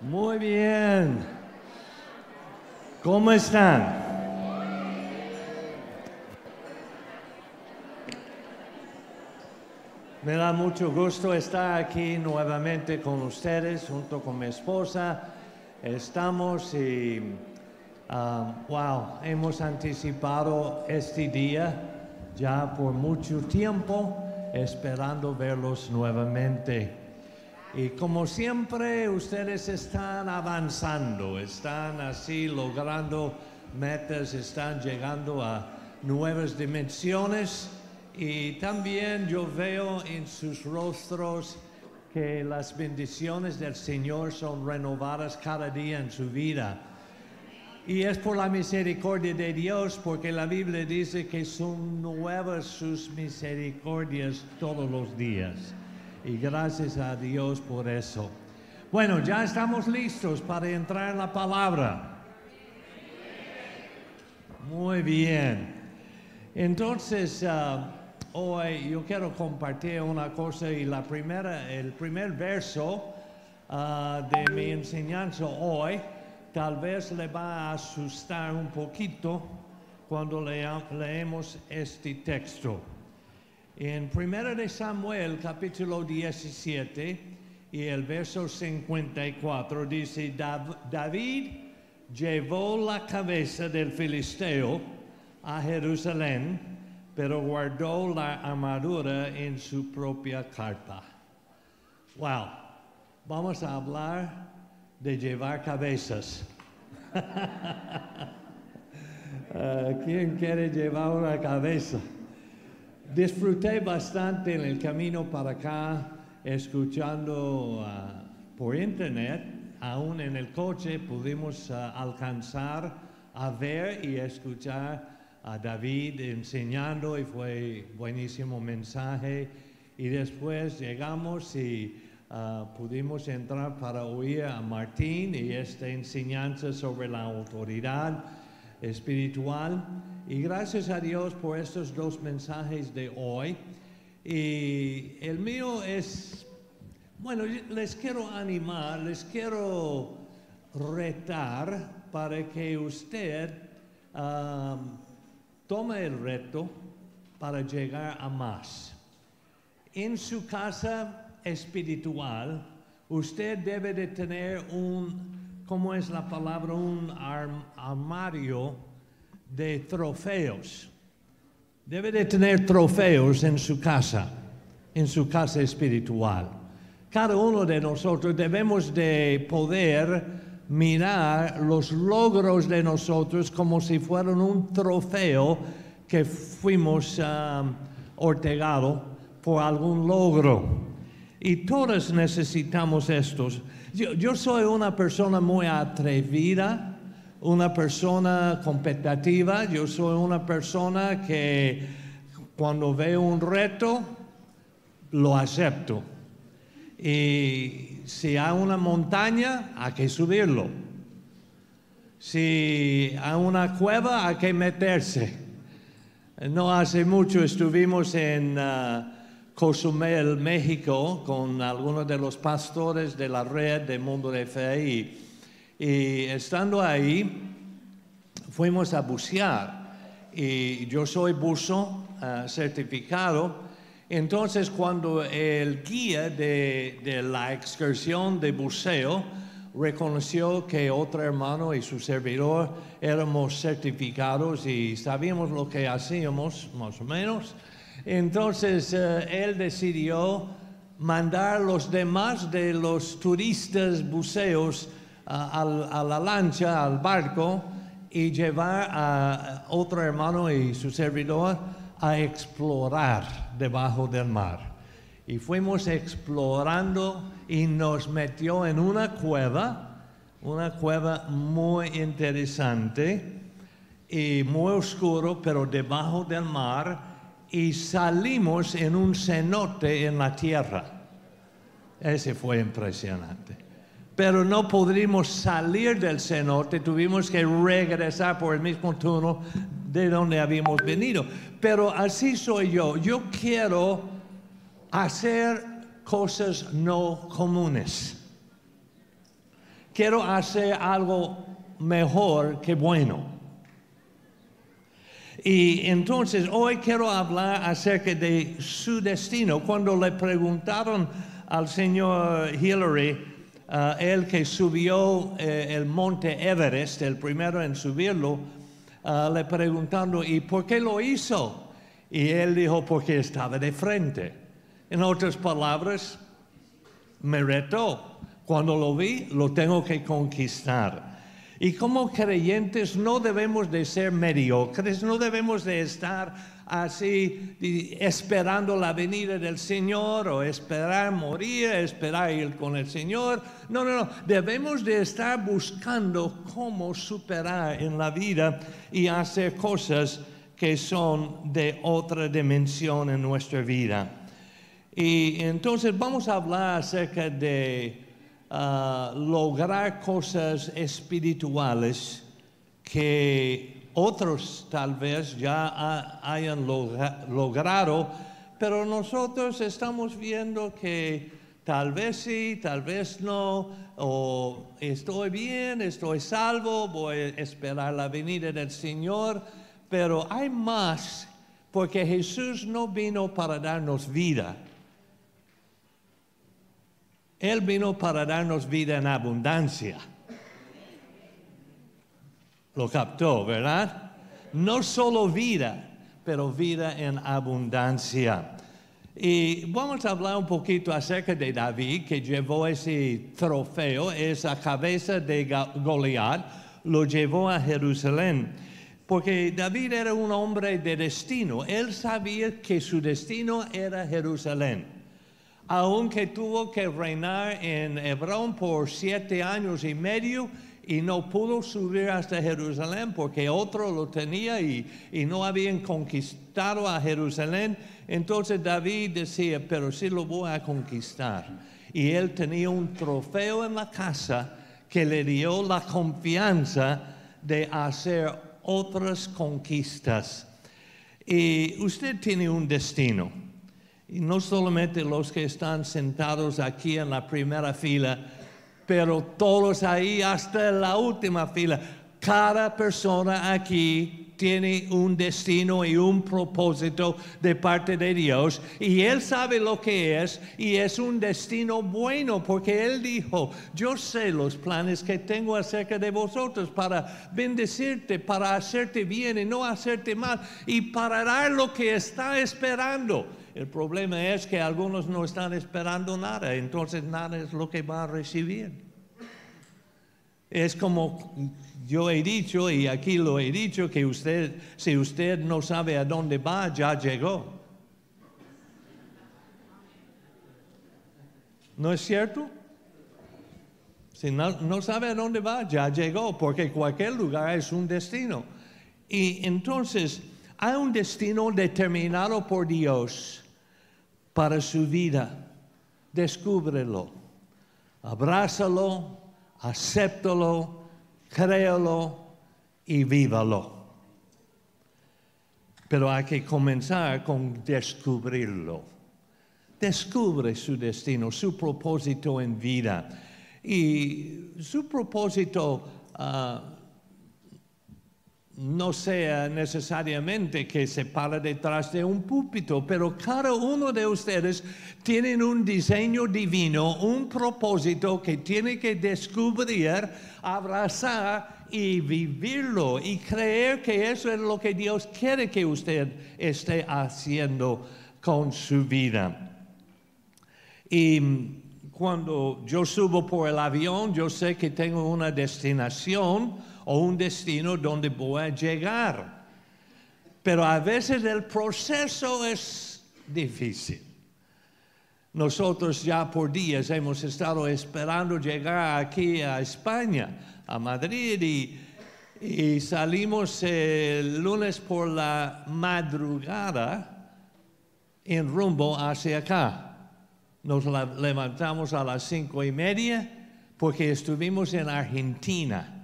Muy bien. ¿Cómo están? Me da mucho gusto estar aquí nuevamente con ustedes junto con mi esposa. Estamos y, ah, wow, hemos anticipado este día ya por mucho tiempo, esperando verlos nuevamente. Y como siempre, ustedes están avanzando, están así logrando metas, están llegando a nuevas dimensiones. Y también yo veo en sus rostros que las bendiciones del Señor son renovadas cada día en su vida. Y es por la misericordia de Dios, porque la Biblia dice que son nuevas sus misericordias todos los días. Y gracias a Dios por eso. Bueno, ya estamos listos para entrar en la palabra. Muy bien. Entonces, ah, hoy yo quiero compartir una cosa y la primera, el primer verso ah, de mi enseñanza hoy tal vez le va a asustar un poquito cuando leemos este texto. En 1 de Samuel capítulo 17 y el verso 54 dice, David llevó la cabeza del filisteo a Jerusalén, pero guardó la armadura en su propia carpa. Wow, vamos a hablar de llevar cabezas. ¿Quién quiere llevar una cabeza? Disfruté bastante en el camino para acá, escuchando ah, por internet, aún en el coche pudimos ah, alcanzar a ver y escuchar a David enseñando y fue buenísimo mensaje. Y después llegamos y uh, pudimos entrar para oír a Martín y esta enseñanza sobre la autoridad espiritual. Y gracias a Dios por estos dos mensajes de hoy. Y el mío es, bueno, les quiero animar, les quiero retar para que usted um, tome el reto para llegar a más. En su casa espiritual, usted debe de tener un, ¿cómo es la palabra? Un armario de trofeos. Debe de tener trofeos en su casa, en su casa espiritual. Cada uno de nosotros debemos de poder mirar los logros de nosotros como si fueran un trofeo que fuimos um, ortegado por algún logro. Y todos necesitamos estos. Yo, soy una persona muy atrevida, una persona competitiva, yo soy una persona que cuando veo un reto, lo acepto. Y si hay una montaña, hay que subirlo. Si hay una cueva, hay que meterse. No hace mucho estuvimos en... Ah, Cozumel, México, con algunos de los pastores de la red de Mundo de Fe. Estando ahí, fuimos a bucear. Y yo soy buzo eh, certificado. Entonces, cuando el guía de, de la excursión de buceo reconoció que otro hermano y su servidor éramos certificados y sabíamos lo que hacíamos, más o menos, entonces eh, él decidió mandar los demás de los turistas buceos a, la lancha, al barco, y llevar a otro hermano y su servidor a explorar debajo del mar. Y fuimos explorando y nos metió en una cueva, una cueva muy interesante y muy oscuro, pero debajo del mar y salimos en un cenote en la tierra. Ese fue impresionante. Pero no pudimos salir del cenote, tuvimos que regresar por el mismo túnel de donde habíamos venido. Pero así soy yo. Yo quiero hacer cosas no comunes. quiero hacer algo mejor que bueno. Y entonces hoy quiero hablar acerca de su destino. Cuando le preguntaron al señor Hillary, uh, él que subió eh, el monte Everest, el primero en subirlo, uh, le preguntaron, ¿y por qué lo hizo? Y él dijo, porque estaba de frente. En otras palabras, me retó. Cuando lo vi, lo tengo que conquistar. Y como creyentes no debemos de ser mediocres, no debemos de estar así esperando la venida del Señor o esperar morir, esperar ir con el Señor. No, no, no. Debemos de estar buscando cómo superar en la vida y hacer cosas que son de otra dimensión en nuestra vida. Y entonces vamos a hablar acerca de lograr cosas espirituales que otros tal vez ya hayan logrado, pero nosotros estamos viendo que tal vez sí, tal vez no, o estoy bien, estoy salvo, voy a esperar la venida del Señor, pero hay más, porque Jesús no vino para darnos vida, él vino para darnos vida en abundancia. Lo captó, ¿verdad? No solo vida, pero vida en abundancia. Y vamos a hablar un poquito acerca de David, que llevó ese trofeo, esa cabeza de Goliat, lo llevó a Jerusalén. Porque David era un hombre de destino. Él sabía que su destino era Jerusalén aunque tuvo que reinar en Hebrón por siete años y medio y no pudo subir hasta Jerusalén porque otro lo tenía y, no habían conquistado a Jerusalén. Entonces David decía, pero sí lo voy a conquistar. Y él tenía un trofeo en la casa que le dio la confianza de hacer otras conquistas. Y usted tiene un destino. Y no solamente los que están sentados aquí en la primera fila, pero todos ahí hasta la última fila. Cada persona aquí tiene un destino y un propósito de parte de Dios y Él sabe lo que es y es un destino bueno porque Él dijo, yo sé los planes que tengo acerca de vosotros para bendecirte, para hacerte bien y no hacerte mal y para dar lo que está esperando. El problema es que algunos no están esperando nada, entonces nada es lo que va a recibir. Es como yo he dicho, y aquí lo he dicho, que usted, si usted no sabe a dónde va, ya llegó. ¿No es cierto? Si no, no, sabe a dónde va, ya llegó, porque cualquier lugar es un destino. Y entonces hay un destino determinado por Dios para su vida. Descúbrelo, abrázalo, acéptalo, créalo y vívalo. Pero hay que comenzar con descubrirlo. Descubre su destino, su propósito en vida. Y su propósito uh, no sea necesariamente que se para detrás de un púlpito, pero cada uno de ustedes tiene un diseño divino, un propósito que tiene que descubrir, abrazar y vivirlo y creer que eso es lo que Dios quiere que usted esté haciendo con su vida. Y cuando yo subo por el avión, yo sé que tengo una destinación o un destino donde voy a llegar. Pero a veces el proceso es difícil. Nosotros ya por días hemos estado esperando llegar aquí a España, a Madrid, y, y salimos el lunes por la madrugada en rumbo hacia acá. Nos levantamos a las cinco y media porque estuvimos en Argentina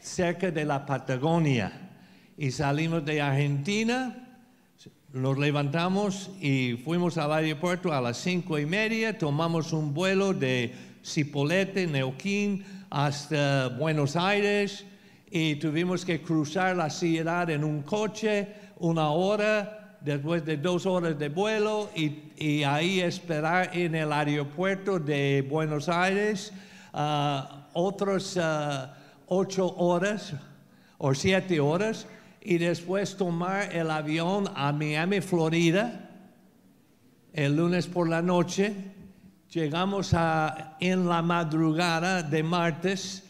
cerca de la Patagonia. Y salimos de Argentina, nos levantamos y fuimos al aeropuerto a las cinco y media, tomamos un vuelo de Cipolletti, Neuquén, hasta Buenos Aires y tuvimos que cruzar la ciudad en un coche una hora, después de dos horas de vuelo y, ahí esperar en el aeropuerto de Buenos Aires uh, otros uh, ocho horas o siete horas y después tomar el avión a Miami, Florida, el lunes por la noche. Llegamos en la madrugada de martes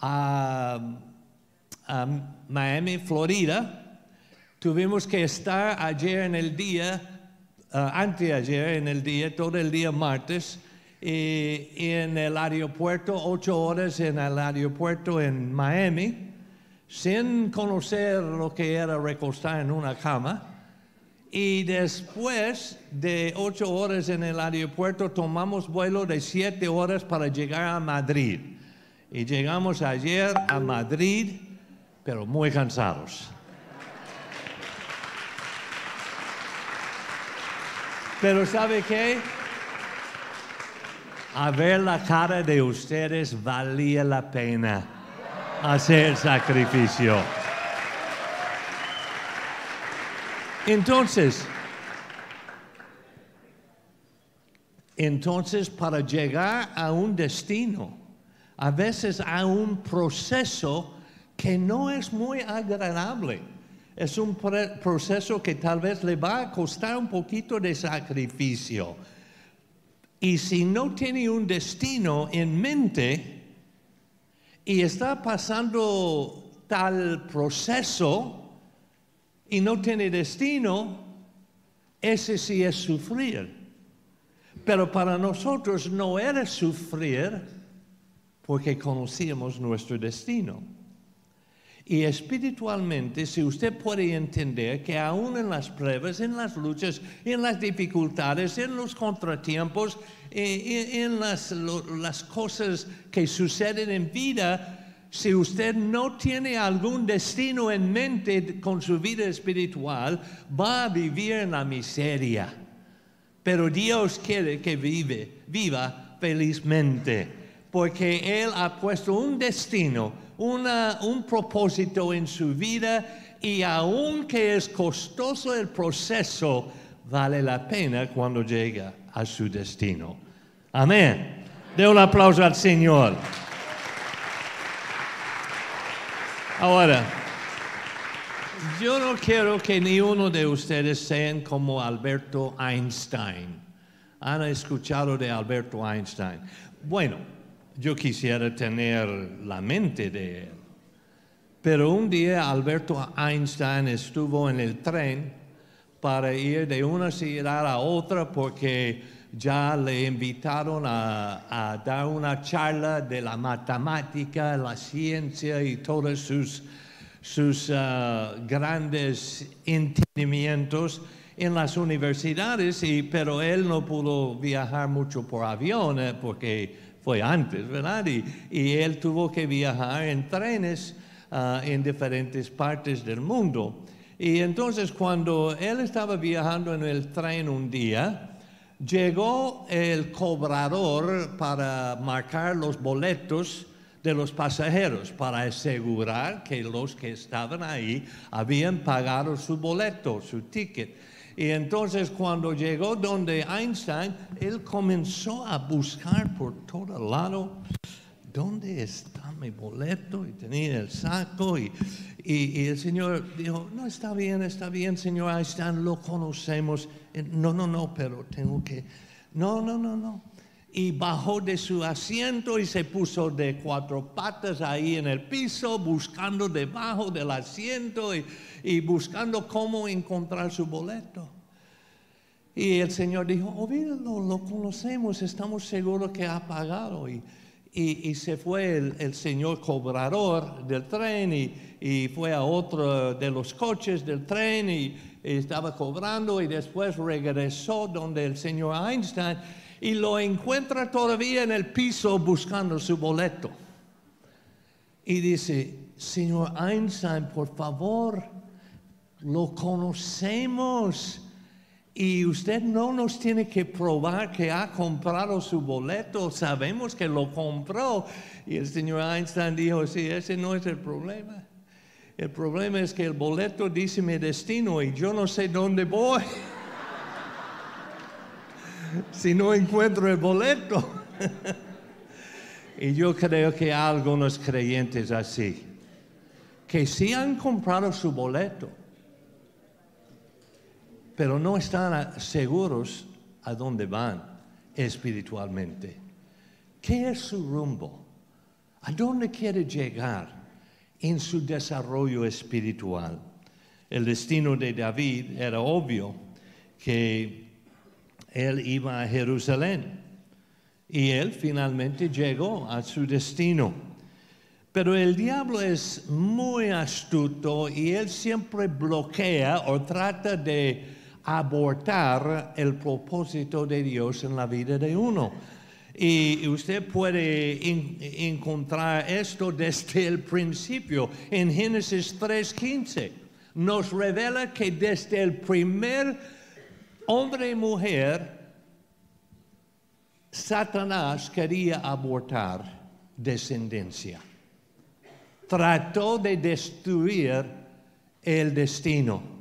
a, Miami, Florida. Tuvimos que estar ayer en el día, uh, anteayer en el día, todo el día martes, y en el aeropuerto, ocho horas en el aeropuerto en Miami sin conocer lo que era recostar en una cama. Y después de ocho horas en el aeropuerto tomamos vuelo de siete horas para llegar a Madrid. Y llegamos ayer a Madrid, pero muy cansados. Pero ¿sabe qué? A ver la cara de ustedes valía la pena hacer sacrificio. Entonces, entonces para llegar a un destino, a veces a un proceso que no es muy agradable. Es un proceso que tal vez le va a costar un poquito de sacrificio. Y si no tiene un destino en mente, y está pasando tal proceso y no tiene destino, ese sí es sufrir. Pero para nosotros no era sufrir porque conocíamos nuestro destino. Y espiritualmente, si usted puede entender que aún en las pruebas, en las luchas, en las dificultades, en los contratiempos, eh, en las, las cosas que suceden en vida, si usted no tiene algún destino en mente con su vida espiritual, va a vivir en la miseria. Pero Dios quiere que vive, viva felizmente, porque Él ha puesto un destino un propósito en su vida y aunque es costoso el proceso, vale la pena cuando llega a su destino. Amén. De un aplauso al Señor. Ahora, yo no quiero que ni uno de ustedes sean como Alberto Einstein. ¿Han escuchado de Alberto Einstein? Bueno, yo quisiera tener la mente de él. Pero un día Alberto Einstein estuvo en el tren para ir de una ciudad a otra porque ya le invitaron a, dar una charla de la matemática, la ciencia y todos sus, sus ah, grandes entendimientos en las universidades, pero él no pudo viajar mucho por avión eh, porque fue antes, ¿verdad? Y, él tuvo que viajar en trenes ah, en diferentes partes del mundo. Y entonces cuando él estaba viajando en el tren un día, llegó el cobrador para marcar los boletos de los pasajeros, para asegurar que los que estaban ahí habían pagado su boleto, su ticket. Y entonces cuando llegó donde Einstein, él comenzó a buscar por todo lado, ¿dónde está mi boleto? Y tenía el saco y, y, el señor dijo, no, está bien, está bien, señor Einstein, lo conocemos. No, no, no, pero tengo que, no, no, no, no. Y bajó de su asiento y se puso de cuatro patas ahí en el piso, buscando debajo del asiento. Y buscando cómo encontrar su boleto. Y el Señor dijo, olvídalo, lo conocemos, estamos seguros que ha pagado. Y, y, se fue el, señor cobrador del tren y, fue a otro de los coches del tren y, estaba cobrando y después regresó donde el señor Einstein y lo encuentra todavía en el piso buscando su boleto. Y dice, señor Einstein, por favor, lo conocemos. Y usted no nos tiene que probar que ha comprado su boleto, sabemos que lo compró. Y el señor Einstein dijo, sí, ese no es el problema. El problema es que el boleto dice mi destino y yo no sé dónde voy. si no encuentro el boleto. y yo creo que hay algunos creyentes así, que sí han comprado su boleto, pero no están seguros a dónde van espiritualmente. ¿Qué es su rumbo? ¿A dónde quiere llegar en su desarrollo espiritual? El destino de David era obvio, que él iba a Jerusalén y él finalmente llegó a su destino. Pero el diablo es muy astuto y él siempre bloquea o trata de abortar el propósito de Dios en la vida de uno. Y usted puede encontrar esto desde el principio. En Génesis 3:15 nos revela que desde el primer hombre y mujer, Satanás quería abortar descendencia. Trató de destruir el destino.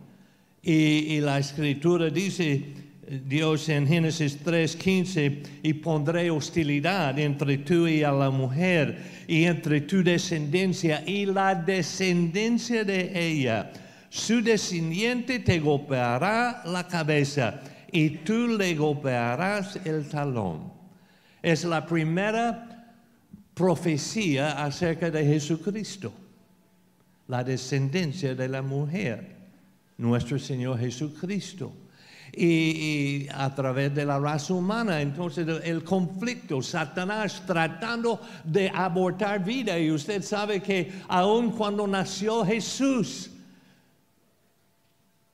Y, la escritura dice, Dios en Génesis 3:15, y pondré hostilidad entre tú y a la mujer, y entre tu descendencia y la descendencia de ella su descendiente te golpeará la cabeza y tú le golpearás el talón. Es la primera profecía acerca de Jesucristo, la descendencia de la mujer, nuestro Señor Jesucristo. Y, a través de la raza humana. Entonces el conflicto, Satanás tratando de abortar vida. Y usted sabe que aun cuando nació Jesús,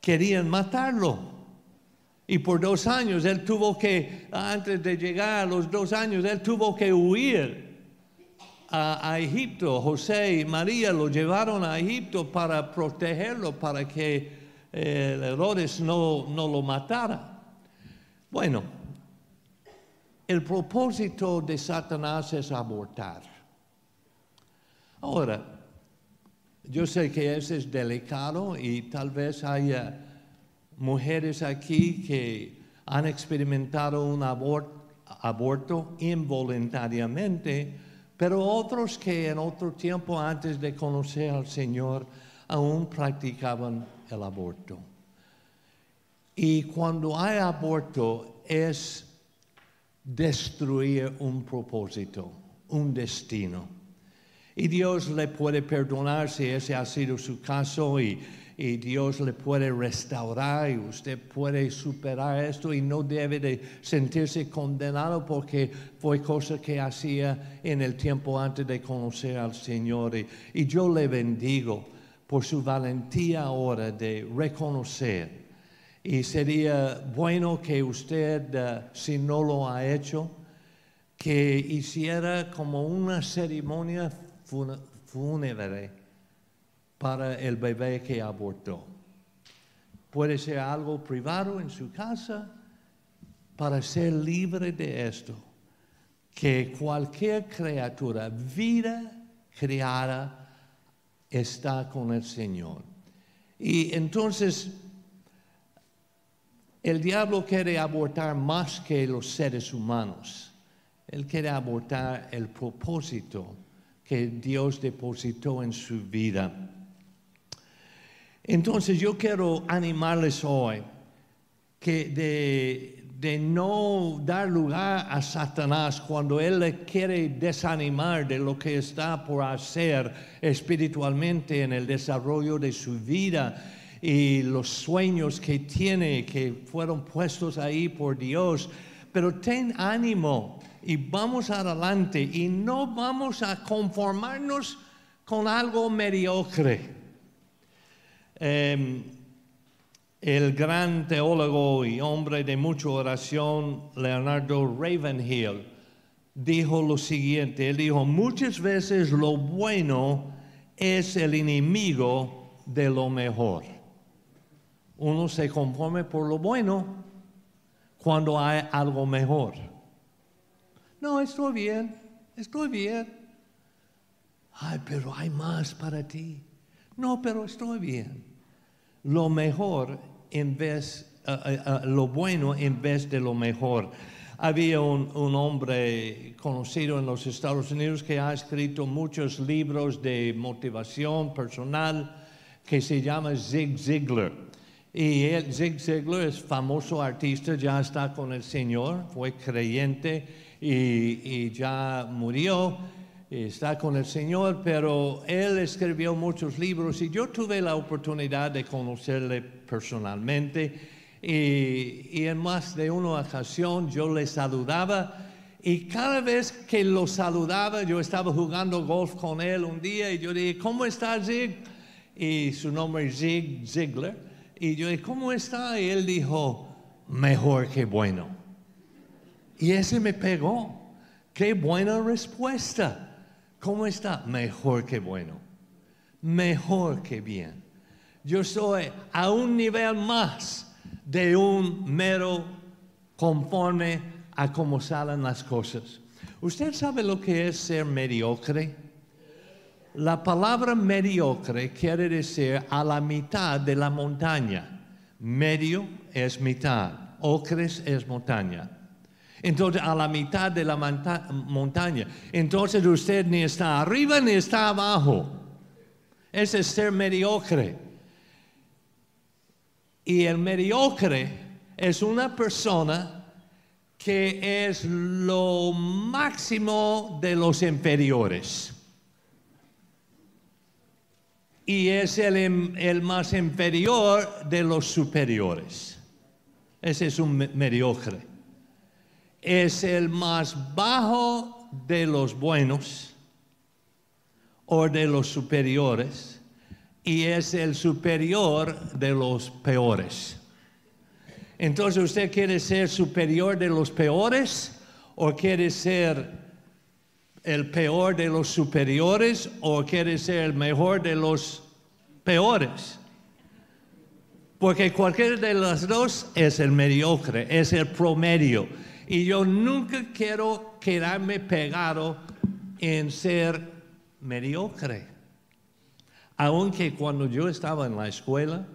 querían matarlo. Y por dos años él tuvo que, antes de llegar a los dos años, él tuvo que huir a, Egipto. José y María lo llevaron a Egipto para protegerlo, para que eh, Herodes no, no lo matara. Bueno, el propósito de Satanás es abortar. Ahora, yo sé que eso es delicado y tal vez haya mujeres aquí que han experimentado un aborto involuntariamente, pero otros que en otro tiempo antes de conocer al Señor aún practicaban el aborto. Y cuando hay aborto es destruir un propósito, un destino. Y Dios le puede perdonar si ese ha sido su caso y, Dios le puede restaurar y usted puede superar esto y no debe de sentirse condenado porque fue cosa que hacía en el tiempo antes de conocer al Señor. Y, yo le bendigo por su valentía ahora de reconocer. Y sería bueno que usted, eh, si no lo ha hecho, que hiciera como una ceremonia fúnebre para el bebé que abortó. Puede ser algo privado en su casa para ser libre de esto. Que cualquier criatura, vida creada, está con el Señor. Y entonces el diablo quiere abortar más que los seres humanos. Él quiere abortar el propósito que Dios depositó en su vida. Entonces yo quiero animarles hoy que de, de, no dar lugar a Satanás cuando Él quiere desanimar de lo que está por hacer espiritualmente en el desarrollo de su vida y los sueños que tiene que fueron puestos ahí por Dios. Pero ten ánimo, y vamos adelante y no vamos a conformarnos con algo mediocre. Em, el gran teólogo y hombre de mucha oración, Leonardo Ravenhill, dijo lo siguiente, él dijo, muchas veces lo bueno es el enemigo de lo mejor. Uno se conforme por lo bueno cuando hay algo mejor. No, estoy bien, estoy bien. Ay, pero hay más para ti. No, pero estoy bien. Lo mejor en vez, eh, eh, lo bueno en vez de lo mejor. Había un, un, hombre conocido en los Estados Unidos que ha escrito muchos libros de motivación personal que se llama Zig Ziglar. Y él, Zig Ziglar es famoso artista, ya está con el Señor, fue creyente y, y ya murió, está con el Señor, pero él escribió muchos libros y yo tuve la oportunidad de conocerle personalmente y, en más de una ocasión yo le saludaba y cada vez que lo saludaba yo estaba jugando golf con él un día y yo dije, ¿cómo está Zig? Y su nombre es Zig Ziglar. Y yo dije, ¿cómo está? Y él dijo, mejor que bueno. Y ese me pegó. Qué buena respuesta. ¿Cómo está? Mejor que bueno. Mejor que bien. Yo soy a un nivel más de un mero conforme a cómo salen las cosas. ¿Usted sabe lo que es ser mediocre? La palabra mediocre quiere decir a la mitad de la montaña. Medio es mitad, ocres es montaña. Entonces, a la mitad de la montaña. Entonces, usted ni está arriba ni está abajo. Ese es ser mediocre. Y el mediocre es una persona que es lo máximo de los inferiores. Y es el, el más inferior de los superiores. Ese es un mediocre. Es el más bajo de los buenos o de los superiores y es el superior de los peores. Entonces, ¿usted quiere ser superior de los peores o quiere ser el peor de los superiores o quiere ser el mejor de los peores? Porque cualquiera de las dos es el mediocre, es el promedio. Y yo nunca quiero quedarme pegado en ser mediocre aunque cuando yo estaba en la escuela,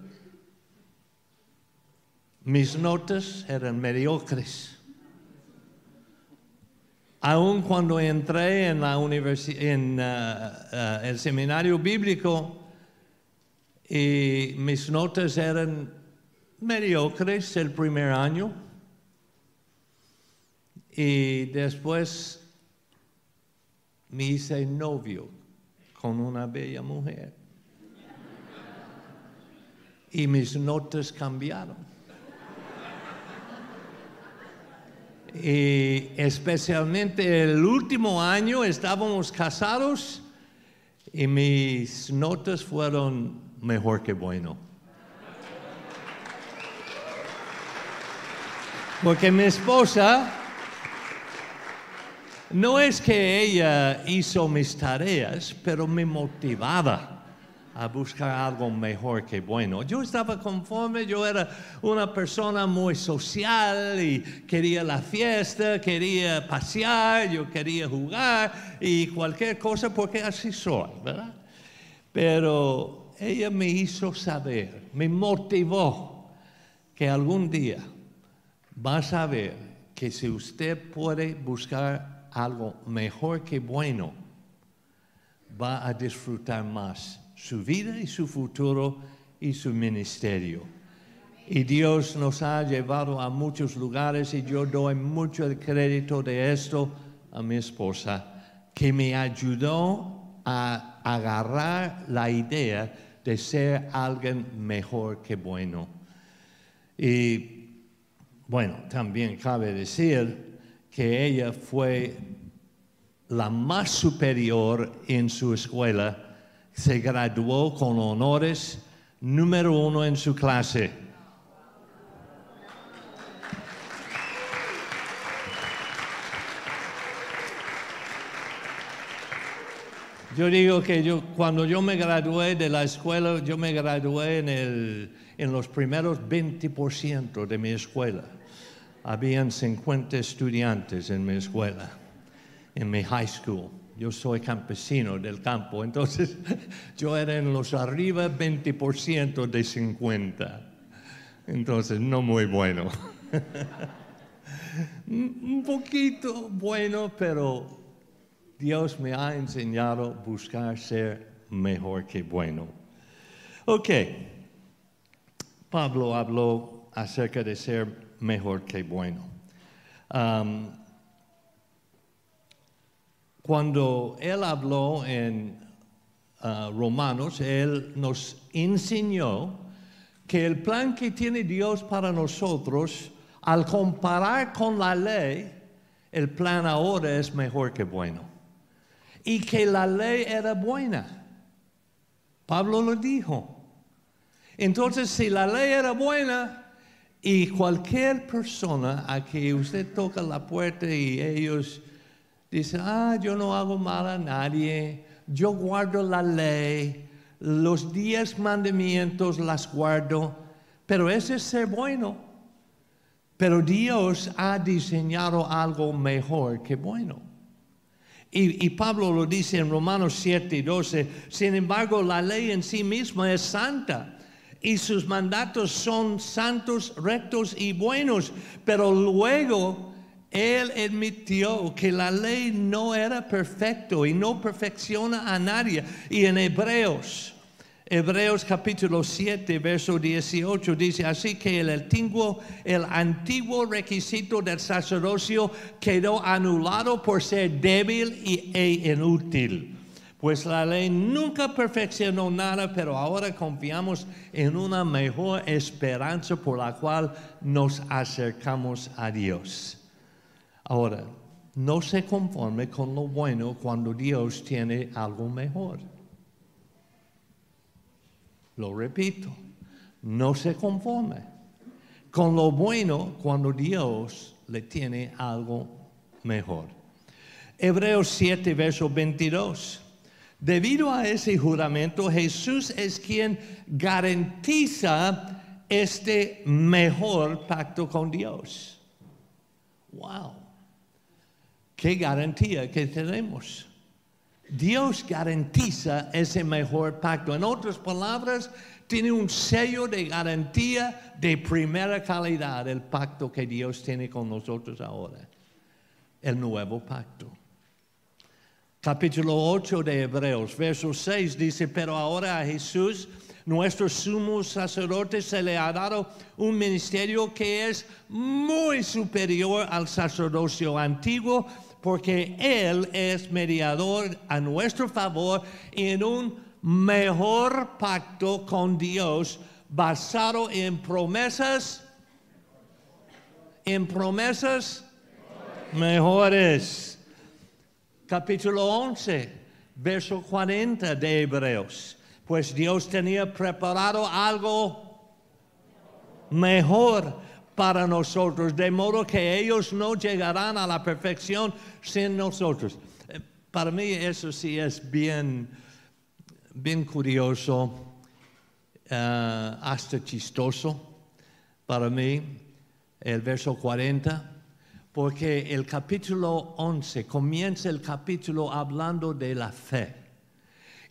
mis notas eran mediocres. Aun cuando entré en, la en uh, uh, el seminario bíblico, mis notas eran mediocres el primer año, y después me hice novio con una bella mujer y mis notas cambiaron. Y especialmente el último año estábamos casados y mis notas fueron mejor que bueno. Porque mi esposa no es que ella hizo mis tareas, pero me motivaba a buscar algo mejor que bueno. Yo estaba conforme, yo era una persona muy social y quería la fiesta, quería pasear, yo quería jugar y cualquier cosa porque así soy, ¿verdad? Pero ella me hizo saber, me motivó que algún día va a saber que si usted puede buscar algo mejor que bueno, va a disfrutar más su vida y su futuro y su ministerio. Y Dios nos ha llevado a muchos lugares y yo doy mucho el crédito de esto a mi esposa, que me ayudó a agarrar la idea de ser alguien mejor que bueno. Y bueno, también cabe decir que ella fue la más superior en su escuela se graduó con honores número uno en su clase. Yo digo que yo, cuando yo me gradué de la escuela, yo me gradué en, el, en los primeros 20% de mi escuela. Habían 50 estudiantes en mi escuela, en mi high school. Yo soy campesino del campo, entonces yo era en los arriba 20% de 50. Entonces, no muy bueno. Un poquito bueno, pero Dios me ha enseñado a buscar ser mejor que bueno. Ok, Pablo habló acerca de ser mejor que bueno. Um, cuando él habló en uh, Romanos, él nos enseñó que el plan que tiene Dios para nosotros, al comparar con la ley, el plan ahora es mejor que bueno. Y que la ley era buena. Pablo lo dijo. Entonces, si la ley era buena y cualquier persona a que usted toca la puerta y ellos Dice, ah, yo no hago mal a nadie, yo guardo la ley, los diez mandamientos las guardo, pero ese es ser bueno. Pero Dios ha diseñado algo mejor que bueno. Y, y, Pablo lo dice en Romanos 7 y 12, sin embargo la ley en sí misma es santa y sus mandatos son santos, rectos y buenos, pero luego él admitió que la ley no era perfecto y no perfecciona a nadie. Y en Hebreos, Hebreos capítulo 7, verso 18 dice, así que el antiguo, el antiguo requisito del sacerdocio quedó anulado por ser débil e inútil. Pues la ley nunca perfeccionó nada, pero ahora confiamos en una mejor esperanza por la cual nos acercamos a Dios. Ahora, no se conforme con lo bueno cuando Dios tiene algo mejor. Lo repito, no se conforme con lo bueno cuando Dios le tiene algo mejor. Hebreos 7, verso 22. Debido a ese juramento, Jesús es quien garantiza este mejor pacto con Dios. Wow. ¿Qué garantía que tenemos? Dios garantiza ese mejor pacto. En otras palabras, tiene un sello de garantía de primera calidad el pacto que Dios tiene con nosotros ahora, el nuevo pacto. Capítulo 8 de Hebreos, verso 6 dice, pero ahora a Jesús, nuestro sumo sacerdote, se le ha dado un ministerio que es muy superior al sacerdocio antiguo porque Él es mediador a nuestro favor en un mejor pacto con Dios basado en promesas, en promesas mejores. Capítulo 11, verso 40 de Hebreos. Pues Dios tenía preparado algo mejor para nosotros, de modo que ellos no llegarán a la perfección sin nosotros. Eh, para mí eso sí es bien, bien curioso, eh, hasta chistoso para mí, el verso 40, porque el capítulo 11 comienza el capítulo hablando de la fe.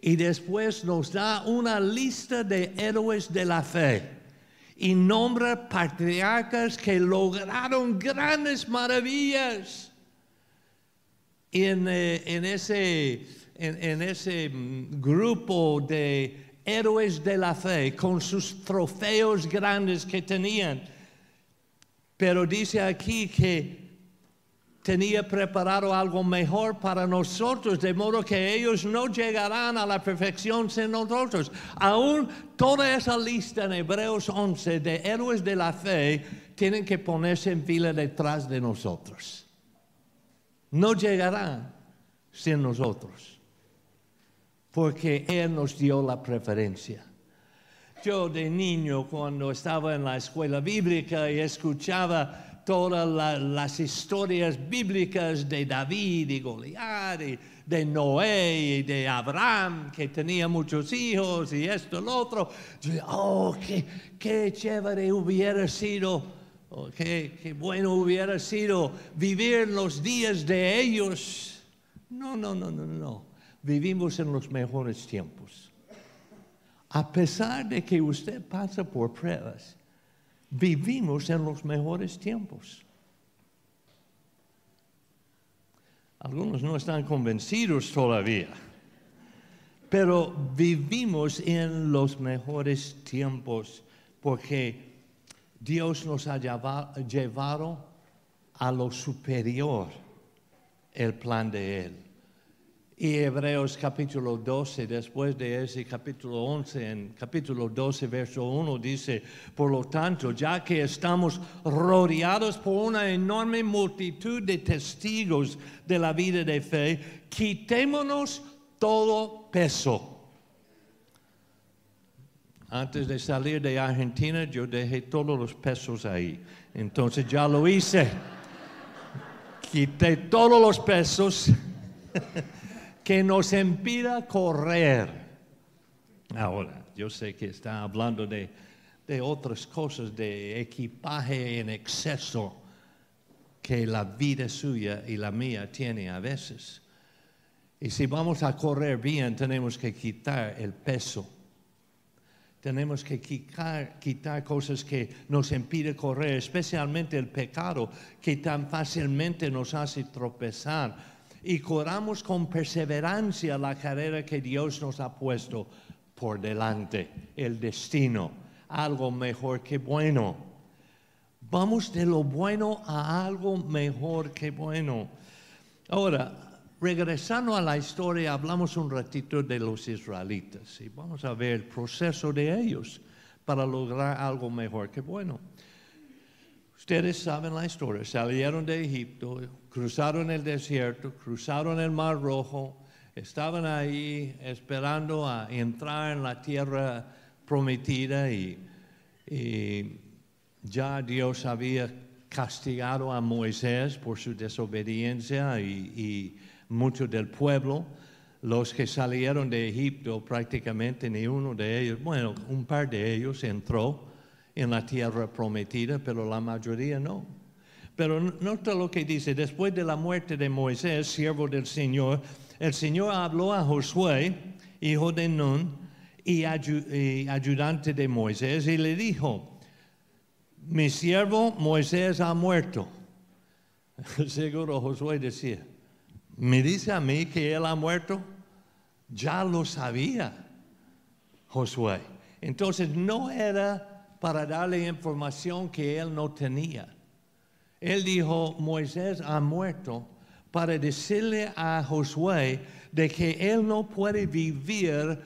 Y después nos da una lista de héroes de la fe y nombra patriarcas que lograron grandes maravillas en, eh, en, ese, en, ese mm, grupo de héroes de la fe con sus trofeos grandes que tenían. Pero dice aquí que tenía preparado algo mejor para nosotros, de modo que ellos no llegarán a la perfección sin nosotros. Aún toda esa lista en Hebreos 11 de héroes de la fe tienen que ponerse en fila detrás de nosotros. No llegarán sin nosotros, porque Él nos dio la preferencia. Yo de niño, cuando estaba en la escuela bíblica y escuchaba todas las historias bíblicas de David y Goliat, y de Noé y de Abraham, que tenía muchos hijos y esto, lo otro. Oh, qué, qué chévere hubiera sido qué, qué bueno hubiera sido vivir los días de ellos. No, no, no, no, no. Vivimos en los mejores tiempos. A pesar de que usted pasa por pruebas, vivimos en los mejores tiempos. Algunos no están convencidos todavía, pero vivimos en los mejores tiempos porque Dios nos ha llevado a lo superior, el plan de Él. Y Hebreos capítulo 12, después de ese capítulo 11, en capítulo 12, verso 1 dice, por lo tanto, ya que estamos rodeados por una enorme multitud de testigos de la vida de fe, quitémonos todo peso. Antes de salir de Argentina, yo dejé todos los pesos ahí. Entonces ya lo hice. Quité todos los pesos. que nos impida correr. Ahora, yo sé que está hablando de, de otras cosas, de equipaje en exceso que la vida suya y la mía tiene a veces. Y si vamos a correr bien, tenemos que quitar el peso. Tenemos que quitar, quitar, cosas que nos impiden correr, especialmente el pecado que tan fácilmente nos hace tropezar y corramos con perseverancia la carrera que Dios nos ha puesto por delante, el destino, algo mejor que bueno. Vamos de lo bueno a algo mejor que bueno. Ahora, regresando a la historia, hablamos un ratito de los israelitas y vamos a ver el proceso de ellos para lograr algo mejor que bueno. Ustedes saben la historia, salieron de Egipto, cruzaron el desierto, cruzaron el Mar Rojo, estaban ahí esperando a entrar en la tierra prometida y, ya Dios había castigado a Moisés por su desobediencia y, y mucho del pueblo. Los que salieron de Egipto, prácticamente ni uno de ellos, bueno, un par de ellos entró en la tierra prometida, pero la mayoría no. Pero nota lo que dice, después de la muerte de Moisés, siervo del Señor, el Señor habló a Josué, hijo de Nun, y, ayudante de Moisés, y le dijo, mi siervo Moisés ha muerto. Seguro Josué decía, ¿me dice a mí que él ha muerto? Ya lo sabía Josué. Entonces no era para darle información que él no tenía. Él dijo, Moisés ha muerto para decirle a Josué de que él no puede vivir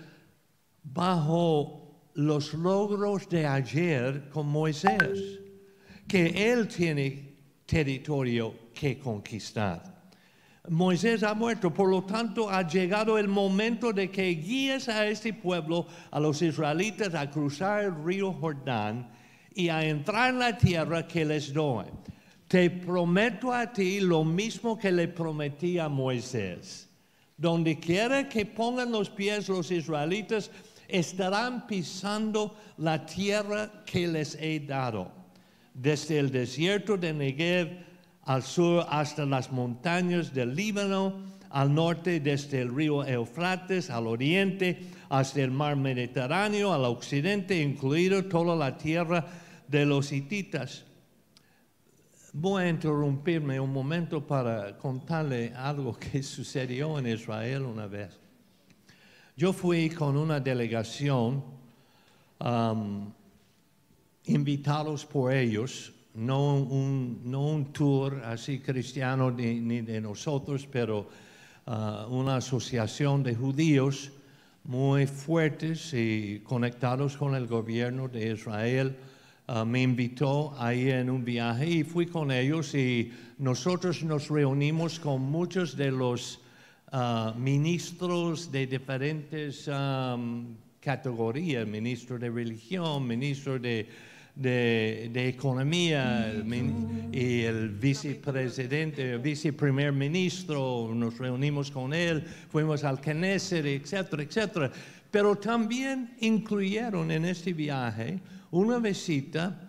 bajo los logros de ayer con Moisés, que él tiene territorio que conquistar. Moisés ha muerto, por lo tanto ha llegado el momento de que guíes a este pueblo, a los israelitas, a cruzar el río Jordán y a entrar en la tierra que les doy. Te prometo a ti lo mismo que le prometí a Moisés. Donde quiera que pongan los pies los israelitas, estarán pisando la tierra que les he dado. Desde el desierto de Negev al sur hasta las montañas del Líbano, al norte desde el río Eufrates, al oriente hasta el mar Mediterráneo, al occidente, incluido toda la tierra de los hititas. Voy a interrumpirme un momento para contarle algo que sucedió en Israel una vez. Yo fui con una delegación um, invitados por ellos no un, no un tour así cristiano ni, de nosotros, pero uh, una asociación de judíos muy fuertes y conectados con el gobierno de Israel. Uh, me invitó ahí en un viaje y fui con ellos y nosotros nos reunimos con muchos de los uh, ministros de diferentes um, categorías, ministro de religión, ministro de de, Economía y el vicepresidente, el viceprimer ministro, nos reunimos con él, fuimos al Knesset, etcétera, etcétera. Pero también incluyeron en este viaje una visita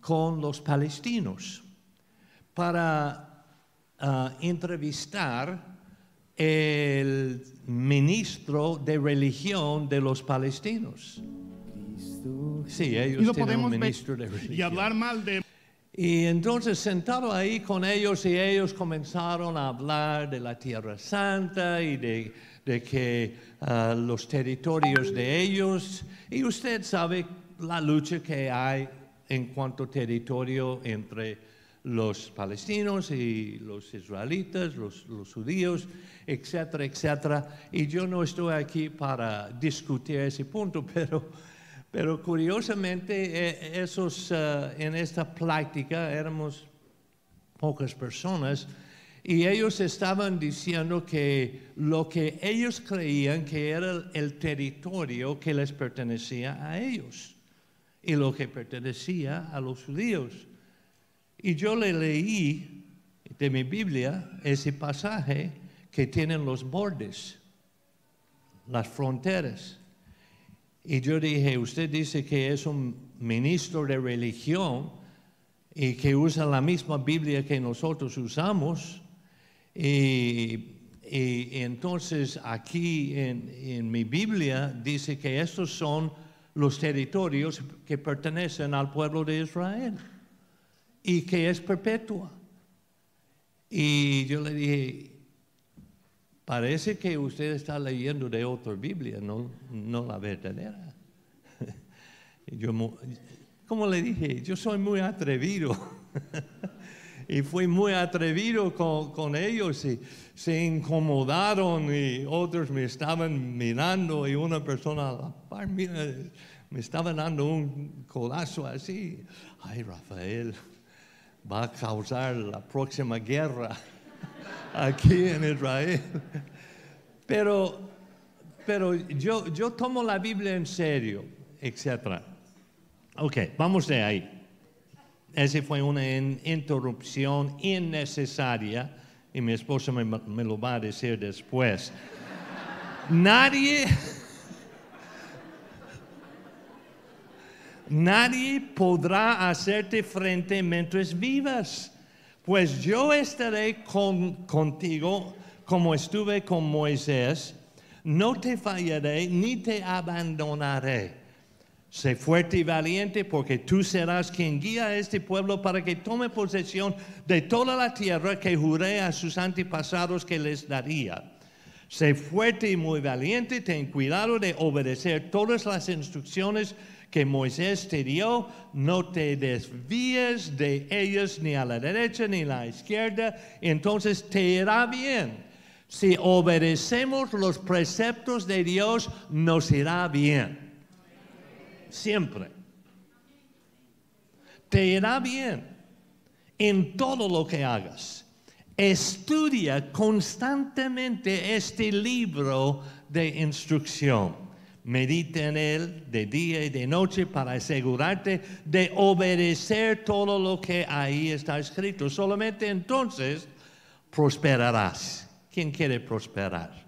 con los palestinos para ah, entrevistar el ministro de religión de los palestinos. Sí, ellos Y lo un podemos ver ministro de religión. y hablar mal de Y entonces sentado ahí con ellos y ellos comenzaron a hablar de la Tierra Santa y de, de que ah, los territorios de ellos, y usted sabe la lucha que hay en cuanto a territorio entre los palestinos y los israelitas, los, los judíos, etcétera, etcétera. Y yo no estoy aquí para discutir ese punto, pero pero curiosamente, eh, esos, eh, en esta plática éramos pocas personas y ellos estaban diciendo que lo que ellos creían que era el territorio que les pertenecía a ellos y lo que pertenecía a los judíos. Y yo le leí de mi Biblia ese pasaje que tienen los bordes, las fronteras. Y yo dije, usted dice que es un ministro de religión y que usa la misma Biblia que nosotros usamos. Y, entonces aquí en mi Biblia dice que estos son los territorios que pertenecen al pueblo de Israel y que es perpetua. Y yo le dije, Parece que usted está leyendo de otra Biblia, no, la verdadera. Yo, como le dije, yo soy muy atrevido. y fui muy atrevido con, ellos y se incomodaron y otros me estaban mirando y una persona a la par mía, me estaba dando un colazo así. Ay, Rafael, va a causar la próxima guerra aquí en Israel. Pero, pero yo, yo tomo la Biblia en serio, etc. Ok, vamos de ahí. Esa fue una in- interrupción innecesaria y mi esposa me, me lo va a decir después. Nadie, nadie podrá hacerte frente mientras vivas, pues yo estaré con- contigo como estuve con Moisés, no te fallaré ni te abandonaré. Sé fuerte y valiente porque tú serás quien guía a este pueblo para que tome posesión de toda la tierra que juré a sus antepasados que les daría. Sé fuerte y muy valiente, ten cuidado de obedecer todas las instrucciones que Moisés te dio, no te desvíes de ellas ni a la derecha ni a la izquierda, entonces te irá bien. Si obedecemos los preceptos de Dios, nos irá bien. Siempre. Te irá bien en todo lo que hagas. Estudia constantemente este libro de instrucción. Medita en él de día y de noche para asegurarte de obedecer todo lo que ahí está escrito. Solamente entonces prosperarás. ¿Quién quiere prosperar?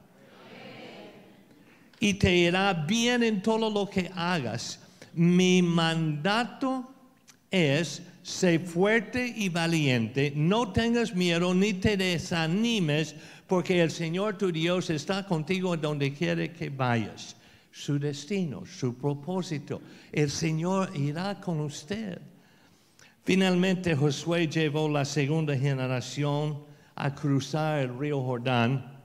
Y te irá bien en todo lo que hagas. Mi mandato es sé fuerte y valiente, no tengas miedo ni te desanimes, porque el Señor tu Dios está contigo donde quiere que vayas. Su destino, su propósito, el Señor irá con usted. Finalmente Josué llevó la segunda generación a cruzar el río Jordán.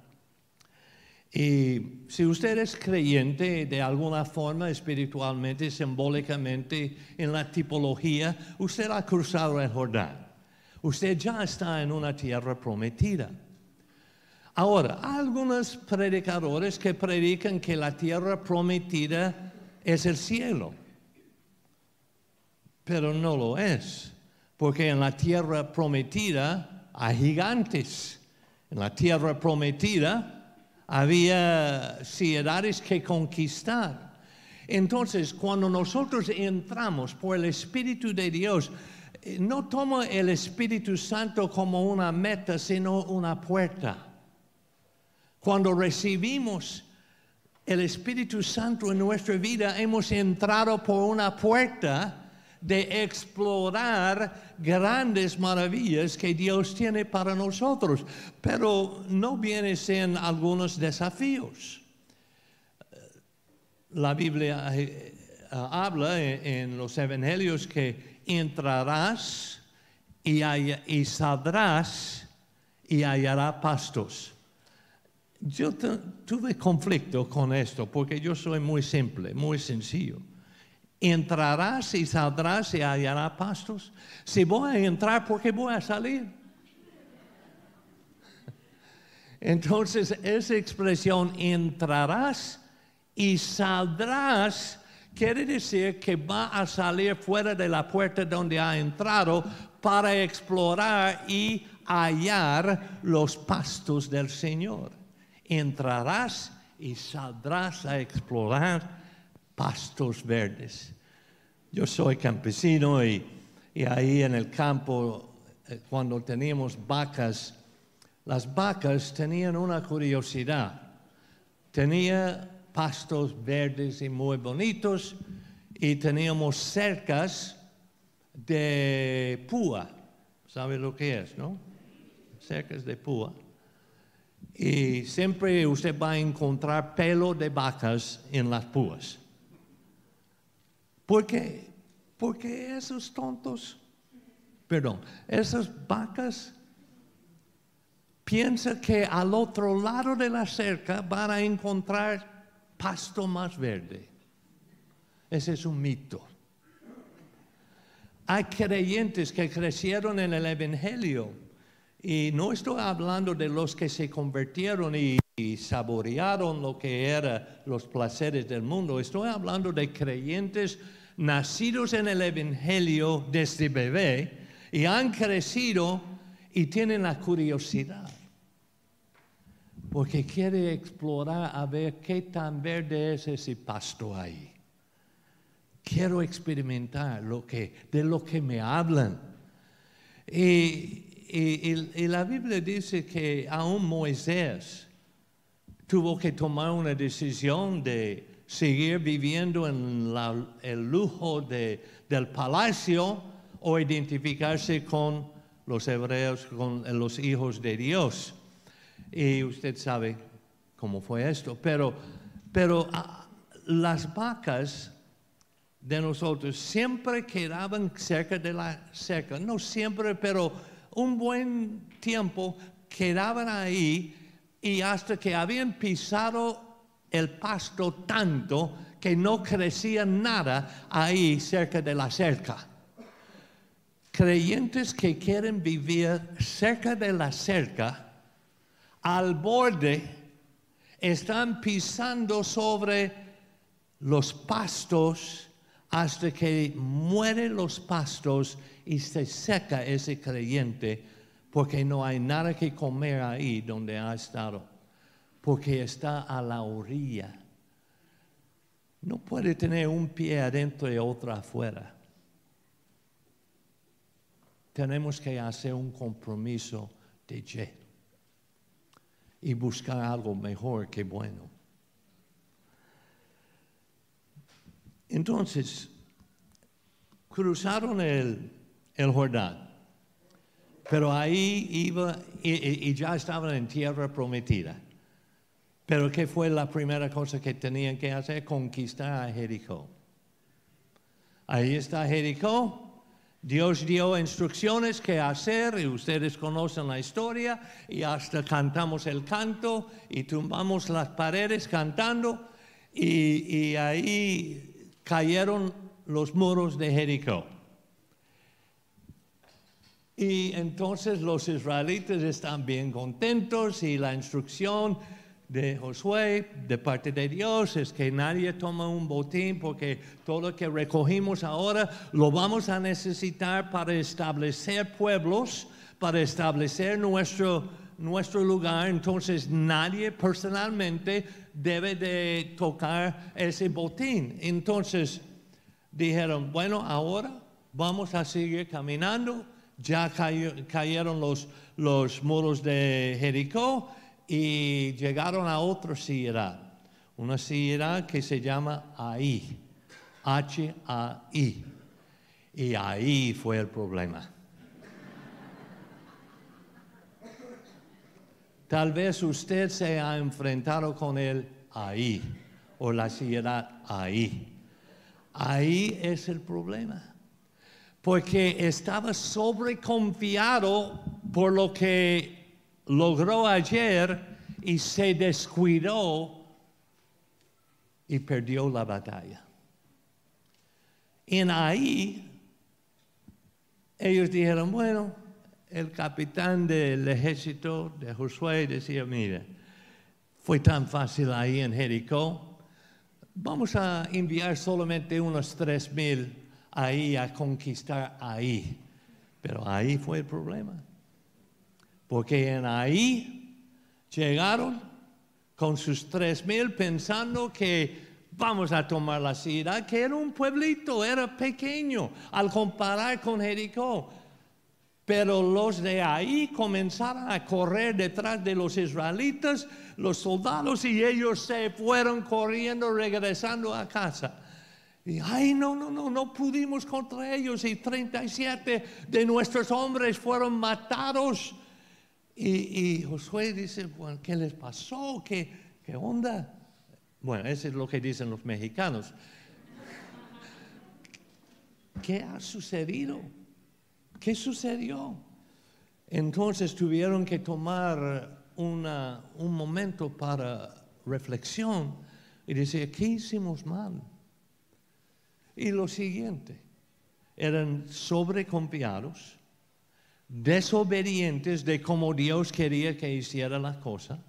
Y si usted es creyente de alguna forma, espiritualmente, simbólicamente, en la tipología, usted ha cruzado el Jordán. Usted ya está en una tierra prometida. Ahora, algunos predicadores que predican que la tierra prometida es el cielo, pero no lo es, porque en la tierra prometida hay gigantes. En la tierra prometida había ciudades que conquistar. Entonces, cuando nosotros entramos por el Espíritu de Dios, eh, no toma el Espíritu Santo como una meta, sino una puerta. Cuando recibimos el Espíritu Santo en nuestra vida, hemos entrado por una puerta de explorar grandes maravillas que Dios tiene para nosotros, pero no viene sin algunos desafíos. La Biblia eh, habla en, los evangelios que entrarás y saldrás y hallará pastos. Yo tuve conflicto con esto porque yo soy muy simple, muy sencillo. Entrarás y saldrás y hallará pastos. Si voy a entrar, ¿por qué voy a salir? Entonces, esa expresión entrarás y saldrás quiere decir que va a salir fuera de la puerta donde ha entrado para explorar y hallar los pastos del Señor entrarás y saldrás a explorar pastos verdes. Yo soy campesino y, ahí en el campo, eh, cuando teníamos vacas, las vacas tenían una curiosidad. Tenía pastos verdes y muy bonitos y teníamos cercas de púa. ¿Sabe lo que es, no? Cercas de púa. Y siempre usted va a encontrar pelo de vacas en las púas. ¿Por qué? Porque esos tontos, perdón, esas vacas piensan que al otro lado de la cerca van a encontrar pasto más verde. Ese es un mito. Hay creyentes que crecieron en el Evangelio y no estoy hablando de los que se convirtieron y, saborearon lo que eran los placeres del mundo. Estoy hablando de creyentes nacidos en el Evangelio desde bebé y han crecido y tienen la curiosidad. Porque quiere explorar a ver qué tan verde es ese pasto ahí. Quiero experimentar lo que, de lo que me hablan. Y, y, la Biblia dice que aún Moisés tuvo que tomar una decisión de seguir viviendo en el lujo del palacio o identificarse con los hebreos, con los hijos de Dios. Y usted sabe cómo fue esto. Pero, pero ah, las vacas de nosotros siempre quedaban cerca de la cerca. No siempre, pero un buen tiempo quedaban ahí y hasta que habían pisado el pasto tanto que no crecía nada ahí cerca de la cerca. Creyentes que quieren vivir cerca de la cerca, al borde, están pisando sobre los pastos hasta que mueren los pastos y se seca ese creyente porque no hay nada que comer ahí donde ha estado, porque está a la orilla. No puede tener un pie adentro y otro afuera. Tenemos que hacer un compromiso de ye y buscar algo mejor que bueno. Entonces, cruzaron el, Jordán, pero ahí iba y, ya estaban en tierra prometida. Pero ¿qué fue la primera cosa que tenían que hacer? Conquistar a Jericó. Ahí está Jericó. Dios dio instrucciones qué hacer y ustedes conocen la historia y hasta cantamos el canto y tumbamos las paredes cantando y ahí cayeron los muros de Jericó. Y entonces los israelitas están bien contentos y la instrucción de Josué de parte de Dios es que nadie toma un botín porque todo lo que recogimos ahora lo vamos a necesitar para establecer pueblos, para establecer nuestro, nuestro lugar. Entonces nadie personalmente debe de tocar ese botín. Entonces dijeron, bueno, ahora vamos a seguir caminando. Ya cayeron los, los muros de Jericó y llegaron a otra ciudad, una ciudad que se llama Ahí, H-A-I. Y ahí fue el problema. Tal vez usted se ha enfrentado con él ahí, o la ciudad ahí. Ahí es el problema. Porque estaba sobreconfiado por lo que logró ayer y se descuidó y perdió la batalla. En ahí, ellos dijeron, bueno, el capitán del ejército de Josué decía, mire, fue tan fácil ahí en Jericó, vamos a enviar solamente unos tres mil ahí a conquistar ahí. Pero ahí fue el problema. Porque en ahí llegaron con sus tres mil pensando que vamos a tomar la ciudad, que era un pueblito, era pequeño al comparar con Jericó. Pero los de ahí comenzaron a correr detrás de los israelitas, los soldados, y ellos se fueron corriendo, regresando a casa. Y, ay, no, no, no, no pudimos contra ellos. Y 37 de nuestros hombres fueron matados. Y, Josué dice, bueno, ¿qué les pasó? ¿Qué, ¿Qué onda? Bueno, eso es lo que dicen los mexicanos. ¿Qué ha sucedido? ¿Qué sucedió? Entonces tuvieron que tomar un momento para reflexión y decir, ¿qué hicimos mal? Y lo siguiente, eran sobreconfiados, desobedientes de cómo Dios quería que hiciera las cosas,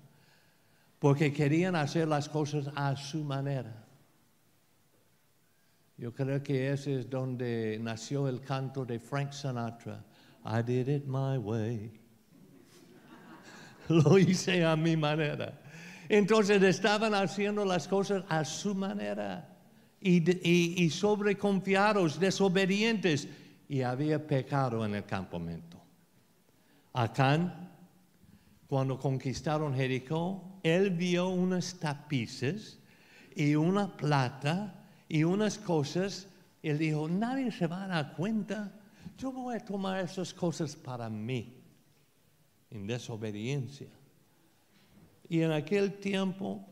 porque querían hacer las cosas a su manera. Yo creo que ese es donde nació el canto de Frank Sinatra. I did it my way. Lo hice a mi manera. Entonces estaban haciendo las cosas a su manera y, y, sobreconfiados, desobedientes, y había pecado en el campamento. Acán, cuando conquistaron Jericó, él vio unas tapices y una plata y unas cosas, él dijo, nadie se va a dar cuenta, yo voy a tomar esas cosas para mí, en desobediencia. Y en aquel tiempo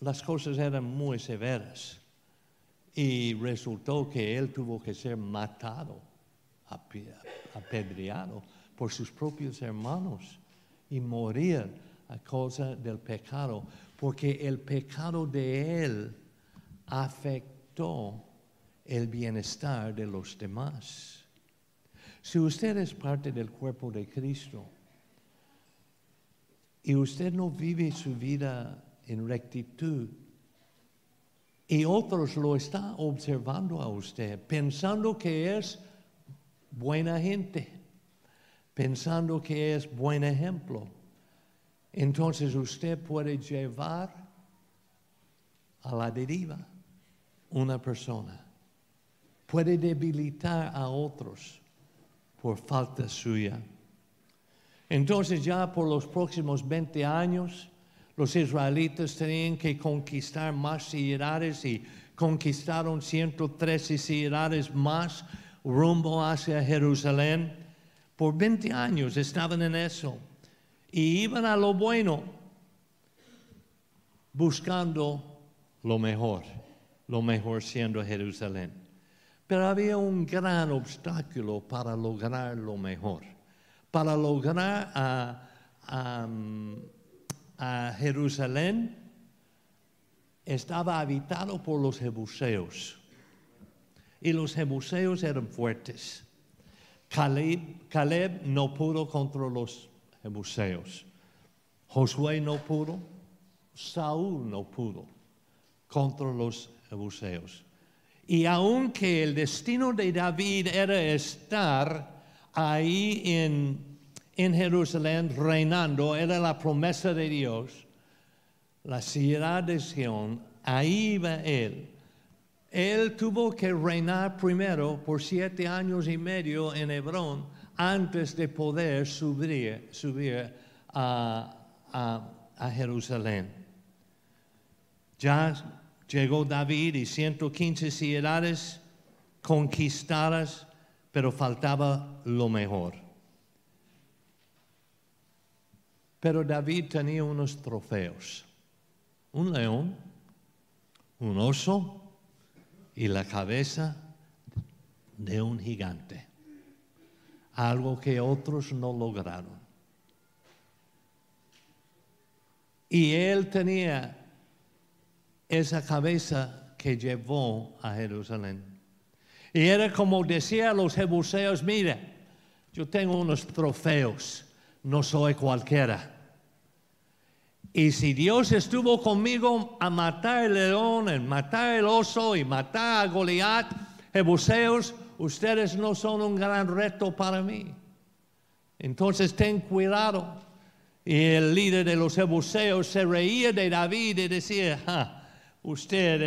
las cosas eran muy severas y resultó que él tuvo que ser matado, apedreado por sus propios hermanos y morir a causa del pecado, porque el pecado de él afectó el bienestar de los demás. Si usted es parte del cuerpo de Cristo y usted no vive su vida en rectitud, y otros lo están observando a usted, pensando que es buena gente, pensando que es buen ejemplo. Entonces usted puede llevar a la deriva una persona. Puede debilitar a otros por falta suya. Entonces ya por los próximos 20 años, los israelitas tenían que conquistar más ciudades y conquistaron 113 ciudades más rumbo hacia Jerusalén. Por 20 años estaban en eso y iban a lo bueno buscando lo mejor lo mejor siendo Jerusalén. Pero había un gran obstáculo para lograr lo mejor. Para lograr a, Jerusalén estaba habitado por los jebuseos. Y los jebuseos eran fuertes. Caleb, no pudo contra los jebuseos. Josué no pudo. Saúl no pudo contra los y aunque el destino de David era estar ahí en, en Jerusalén reinando, era la promesa de Dios, la ciudad de Sion, ahí iba él. Él tuvo que reinar primero por siete años y medio en Hebrón antes de poder subir, subir a, a, a Jerusalén. Ya Llegó David y 115 ciudades conquistadas pero faltaba lo mejor. Pero David tenía unos trofeos, un león, un oso y la cabeza de un gigante, algo que otros no lograron. Y él tenía esa cabeza que llevó a Jerusalén. Y era como decía a los jebuseos, mire, yo tengo unos trofeos, no soy cualquiera. Y si Dios estuvo conmigo a matar el león, a matar el oso y matar a Goliat, jebuseos, ustedes no son un gran reto para mí. Entonces ten cuidado. Y el líder de los jebuseos se reía de David y decía, usted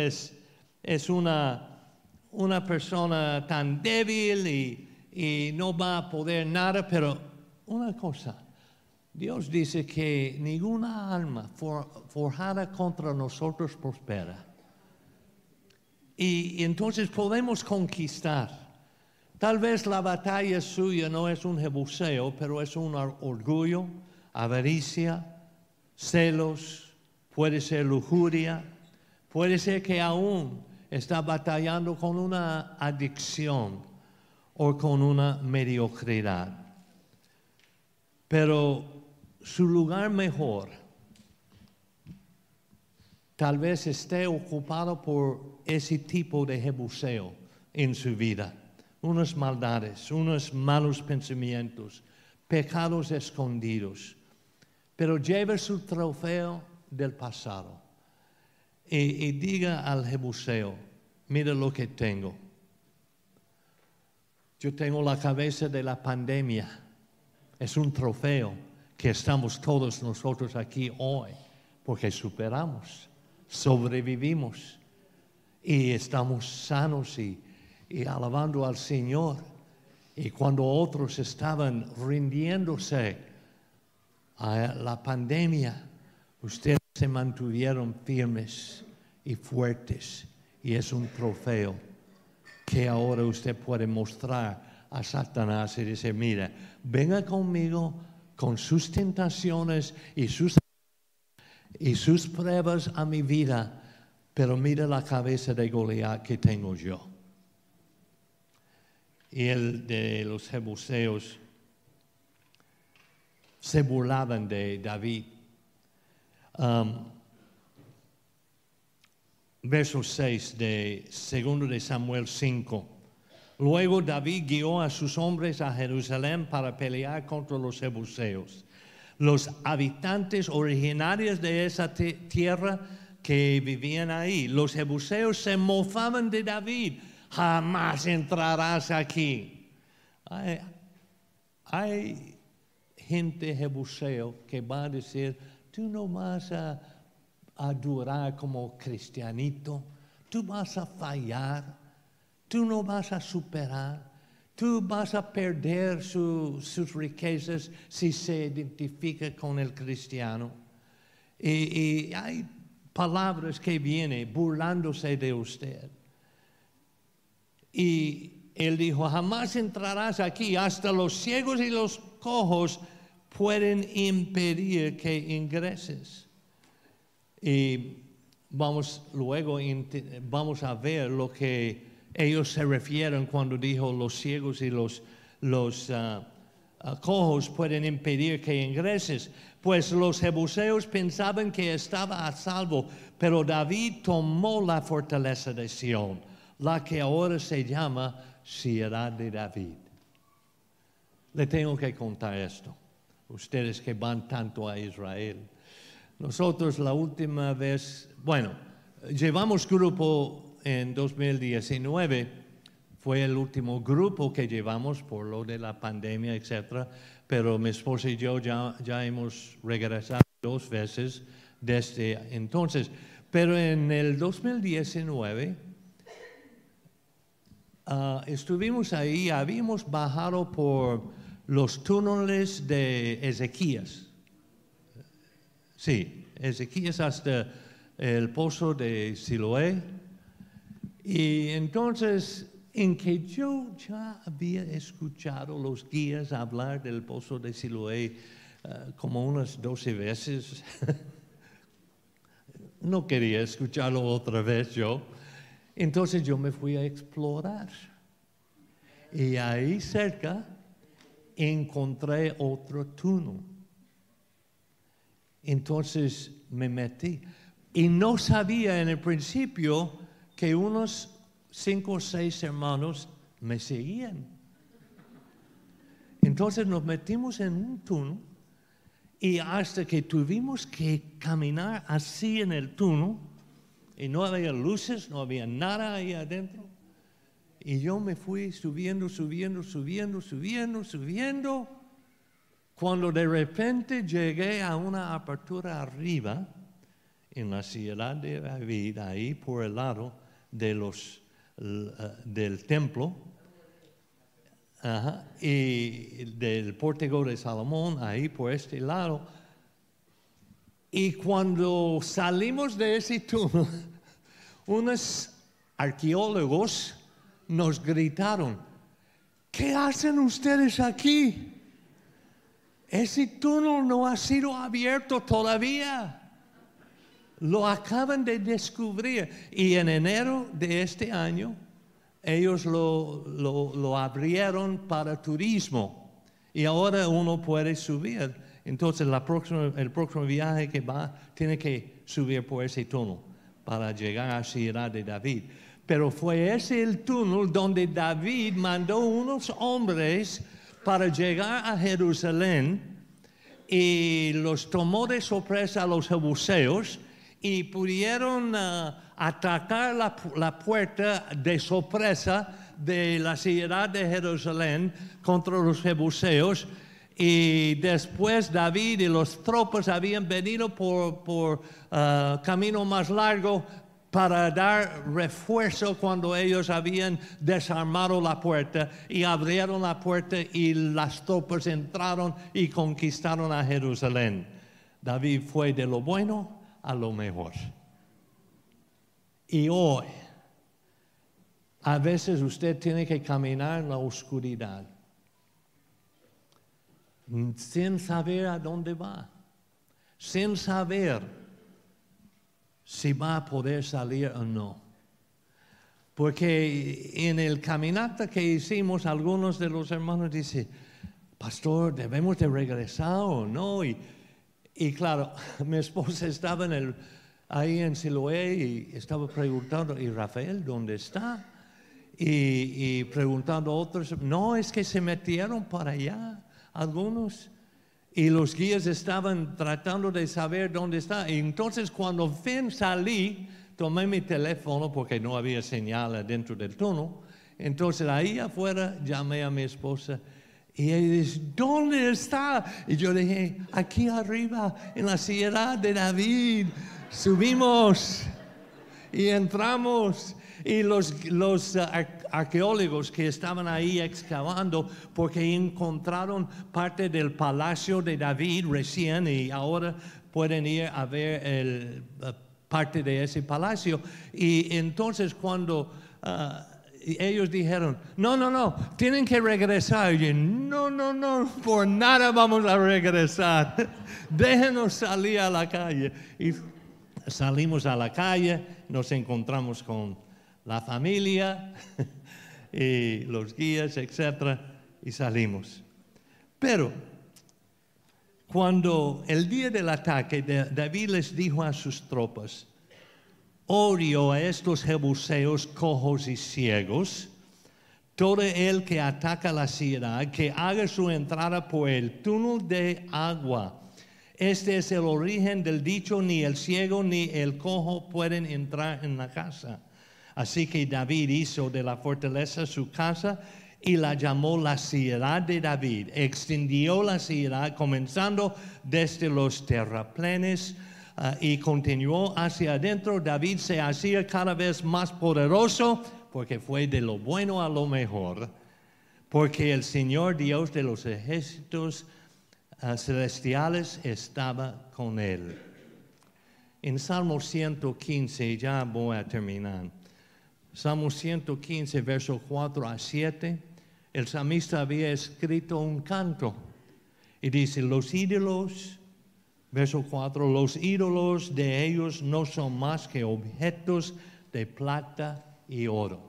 es, una, una, persona tan débil y, y no va a poder nada, pero una cosa, Dios dice que ninguna alma forjada contra nosotros prospera. Y, entonces podemos conquistar. Tal vez la batalla suya no es un jebuseo, pero es un orgullo, avaricia, celos, puede ser lujuria, puede ser que aún está batallando con una adicción o con una mediocridad. Pero su lugar mejor tal vez esté ocupado por ese tipo de jebuseo en su vida, unas maldades, unos malos pensamientos, pecados escondidos, pero lleve su trofeo del pasado y, diga al jebuseo, mira lo que tengo. Yo tengo la cabeza de la pandemia, es un trofeo que estamos todos nosotros aquí hoy, porque superamos sobrevivimos y estamos sanos y, alabando al Señor. Y cuando otros estaban rindiéndose a la pandemia, ustedes se mantuvieron firmes y fuertes. Y es un trofeo que ahora usted puede mostrar a Satanás y decir, mira, venga conmigo con sus tentaciones y sus y sus pruebas a mi vida, pero mira la cabeza de Goliat que tengo yo. Y el de los jebuseos se burlaban de David. Um, verso 6 de 2 de Samuel 5. Luego David guió a sus hombres a Jerusalén para pelear contra los jebuseos los habitantes originarios de esa tierra que vivían ahí. Los jebuseos se mofaban de David. Jamás entrarás aquí. Hay, gente jebuseo que va a decir, tú no vas a, a durar como cristianito, tú vas a fallar, tú no vas a superar tú vas a perder sus riquezas si se identifica con el cristiano. Y, hay palabras que vienen burlándose de usted. Y él dijo, jamás entrarás aquí, hasta los ciegos y los cojos pueden impedir que ingreses. Y vamos luego vamos a ver lo que ellos se refieren cuando dijo los ciegos y los, los ah, ah, cojos pueden impedir que ingreses. Pues los jebuseos pensaban que estaba a salvo, pero David tomó la fortaleza de Sión, la que ahora se llama Ciudad de David. Le tengo que contar esto, ustedes que van tanto a Israel. Nosotros la última vez, bueno, llevamos grupo en 2019 fue el último grupo que llevamos por lo de la pandemia, etc. Pero mi esposa y yo ya, hemos regresado dos veces desde entonces. Pero en el 2019 ah, estuvimos ahí, habíamos bajado por los túneles de Ezequías. Sí, Ezequías hasta el pozo de Siloé y entonces en que yo ya había escuchado los guías hablar del pozo de Siloé eh, como unas doce veces. no quería escucharlo otra vez yo. Entonces yo me fui a explorar. Y ahí cerca encontré otro túnel. Entonces me metí. Y no sabía en el principio que unos cinco o seis hermanos me seguían. Entonces nos metimos en un túnel y hasta que tuvimos que caminar así en el túnel y no había luces, no había nada ahí adentro. Y yo me fui subiendo, subiendo, subiendo, subiendo, subiendo. Cuando de repente llegué a una apertura arriba, en la ciudad de David, ahí por el lado de los, eh, del templo, y del pórtico de Salomón, ahí por este lado. Y cuando salimos de ese túnel, unos arqueólogos nos gritaron, ¿qué hacen ustedes aquí? Ese túnel no ha sido abierto todavía. Lo acaban de descubrir. Y en enero de este año, ellos lo, lo, abrieron para turismo. Y ahora uno puede subir. Entonces la próxima, el próximo viaje que va tiene que subir por ese túnel para llegar a Ciudad de David. Pero fue ese el túnel donde David mandó unos hombres para llegar a Jerusalén y los tomó de sorpresa a los jebuseos y pudieron ah, atacar la, la, puerta de sorpresa de la ciudad de Jerusalén contra los jebuseos. Y después David y los tropas habían venido por, por ah, camino más largo para dar refuerzo cuando ellos habían desarmado la puerta y abrieron la puerta y las tropas entraron y conquistaron a Jerusalén. David fue de lo bueno a lo mejor. Y hoy, a veces usted tiene que caminar en la oscuridad sin saber a dónde va, sin saber si va a poder salir o no. Porque en el caminata que hicimos, algunos de los hermanos dicen, pastor, debemos de regresar o no. Y, y claro, mi esposa estaba en el, ahí en Siloé y estaba preguntando, ¿y Rafael dónde está? Y, y preguntando a otros, no, es que se metieron para allá algunos y los guías estaban tratando de saber dónde está. Y entonces cuando fin salí, tomé mi teléfono porque no había señal dentro del túnel. Entonces ahí afuera llamé a mi esposa y ella dice, ¿dónde está? Y yo dije, aquí arriba, en la ciudad de David. Subimos y entramos y los, los uh, arqueólogos que estaban ahí excavando porque encontraron parte del palacio de David recién y ahora pueden ir a ver el, uh, parte de ese palacio. Y entonces cuando uh, ellos dijeron, no, no, no, tienen que regresar. Y no, no, no, por nada vamos a regresar. Déjenos salir a la calle. Y salimos a la calle, nos encontramos con la familia y los guías, etc. Y salimos. Pero cuando el día del ataque David les dijo a sus tropas, odio a estos jebuseos cojos y ciegos, todo el que ataca la ciudad, que haga su entrada por el túnel de agua. Este es el origen del dicho, ni el ciego ni el cojo pueden entrar en la casa. Así que David hizo de la fortaleza su casa y la llamó la ciudad de David. Extendió la ciudad comenzando desde los terraplenes ah, y continuó hacia adentro. David se hacía cada vez más poderoso porque fue de lo bueno a lo mejor, porque el Señor Dios de los ejércitos ah, celestiales estaba con él. En Salmo 115, ya voy a terminar. Salmo 115, verso 4 a 7, el salmista había escrito un canto y dice, los ídolos, verso 4, los ídolos de ellos no son más que objetos de plata y oro.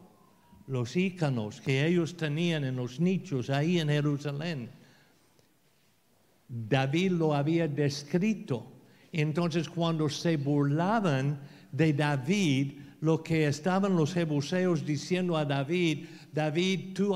Los íconos que ellos tenían en los nichos ahí en Jerusalén. David lo había descrito. Entonces cuando se burlaban de David, lo que estaban los jebuseos diciendo a David, David, tú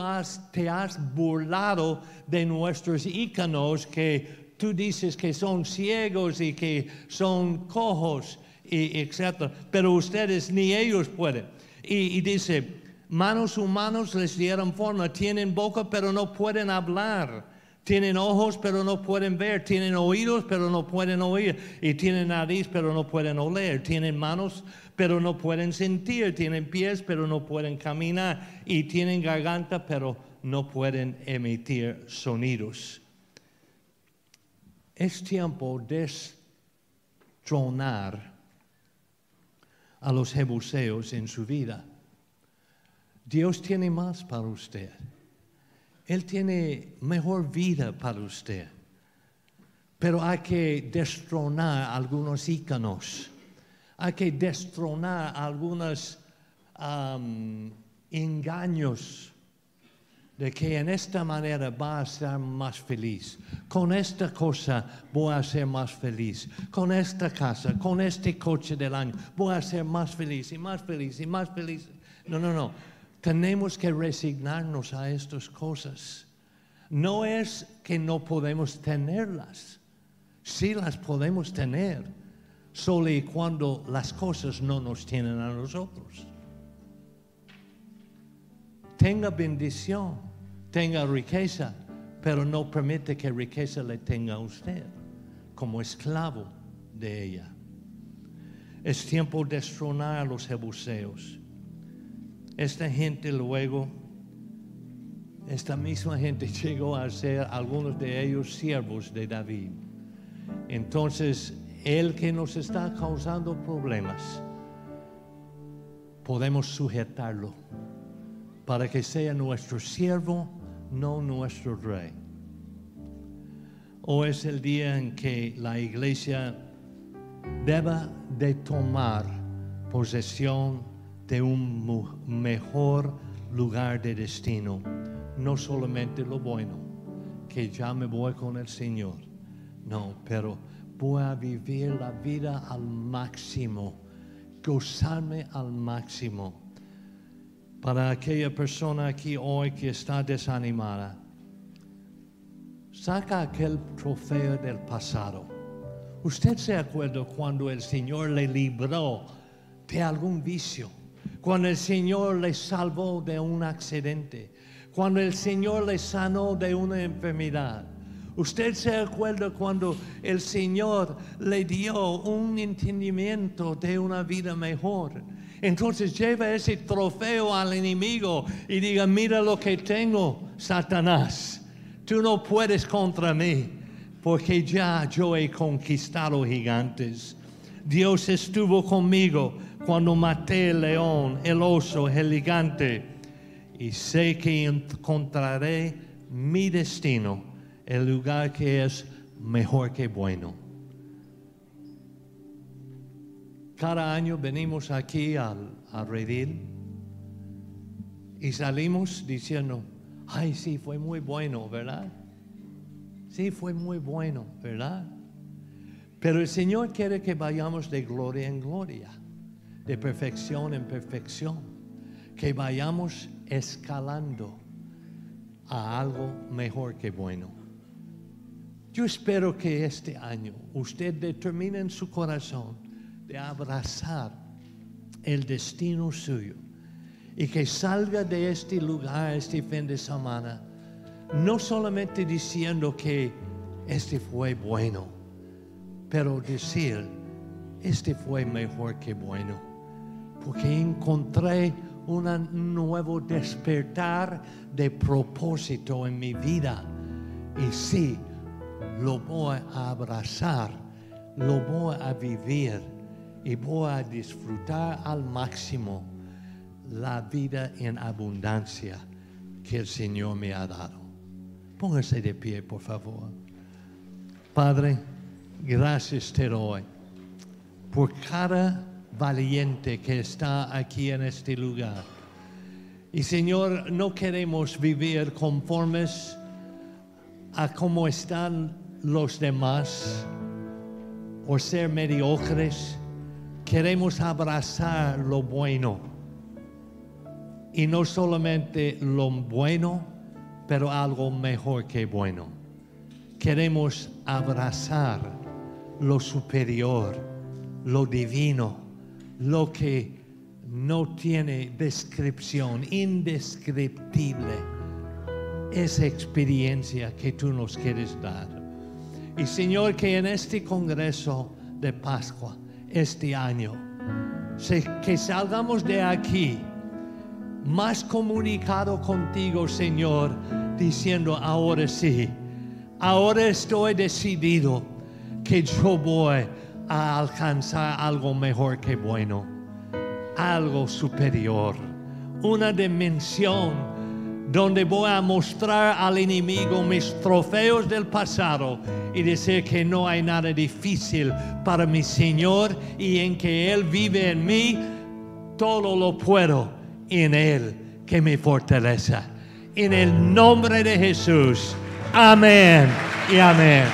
te has burlado de nuestros íconos que tú dices que son ciegos y que son cojos, y etc. Pero ustedes ni ellos pueden. Y, y dice, manos humanos les dieron forma, tienen boca pero no pueden hablar. Tienen ojos pero no pueden ver, tienen oídos pero no pueden oír, y tienen nariz pero no pueden oler, tienen manos pero no pueden sentir, tienen pies, pero no pueden caminar, y tienen garganta, pero no pueden emitir sonidos. Es tiempo de destronar a los jebuseos en su vida. Dios tiene más para usted. Él tiene mejor vida para usted. Pero hay que destronar algunos íconos hay que destronar algunos engaños de que en esta manera va a ser más feliz. Con esta cosa voy a ser más feliz. Con esta casa, con este coche del año, voy a ser más feliz y más feliz y más feliz. No, no, no. Tenemos que resignarnos a estas cosas. No es que no podemos tenerlas. Sí las podemos tener solo y cuando las cosas no nos tienen a nosotros. Tenga bendición, tenga riqueza, pero no permite que riqueza le tenga a usted como esclavo de ella. Es tiempo de destronar a los jebuseos. Esta gente luego, esta misma gente llegó a ser algunos de ellos siervos de David. Entonces el que nos está causando problemas, podemos sujetarlo para que sea nuestro siervo, no nuestro rey. Hoy es el día en que la iglesia deba de tomar posesión de un mejor lugar de destino, no solamente lo bueno, que ya me voy con el Señor, no, pero voy a vivir la vida al máximo, gozarme al máximo. Para aquella persona aquí hoy que está desanimada, saca aquel trofeo del pasado. Usted se acuerda cuando el Señor le libró de algún vicio, cuando el Señor le salvó de un accidente, cuando el Señor le sanó de una enfermedad. Usted se acuerda cuando el Señor le dio un entendimiento de una vida mejor. Entonces lleva ese trofeo al enemigo y diga, mira lo que tengo, Satanás. Tú no puedes contra mí, porque ya yo he conquistado gigantes. Dios estuvo conmigo cuando maté el león, el oso, el gigante. Y sé que encontraré mi destino el lugar que es mejor que bueno. Cada año venimos aquí al, al redil y salimos diciendo, ay, sí, fue muy bueno, ¿verdad? Sí, fue muy bueno, ¿verdad? Pero el Señor quiere que vayamos de gloria en gloria, de perfección en perfección, que vayamos escalando a algo mejor que bueno. Yo espero que este año usted determine en su corazón de abrazar el destino suyo y que salga de este lugar este fin de semana no solamente diciendo que este fue bueno, pero decir, este fue mejor que bueno, porque encontré un nuevo despertar de propósito en mi vida. Y sí, lo voy a abrazar, lo voy a vivir y voy a disfrutar al máximo la vida en abundancia que el Señor me ha dado. Póngase de pie, por favor. Padre, gracias te doy por cada valiente que está aquí en este lugar. Y Señor, no queremos vivir conformes a cómo están los demás o ser mediocres. Queremos abrazar lo bueno. Y no solamente lo bueno, pero algo mejor que bueno. Queremos abrazar lo superior, lo divino, lo que no tiene descripción, indescriptible, esa experiencia que tú nos quieres dar. Y Señor, que en este Congreso de Pascua, este año, que salgamos de aquí más comunicado contigo, Señor, diciendo, ahora sí, ahora estoy decidido que yo voy a alcanzar algo mejor que bueno, algo superior, una dimensión donde voy a mostrar al enemigo mis trofeos del pasado y decir que no hay nada difícil para mi Señor y en que Él vive en mí, todo lo puedo en Él que me fortaleza. En el nombre de Jesús. Amén y amén.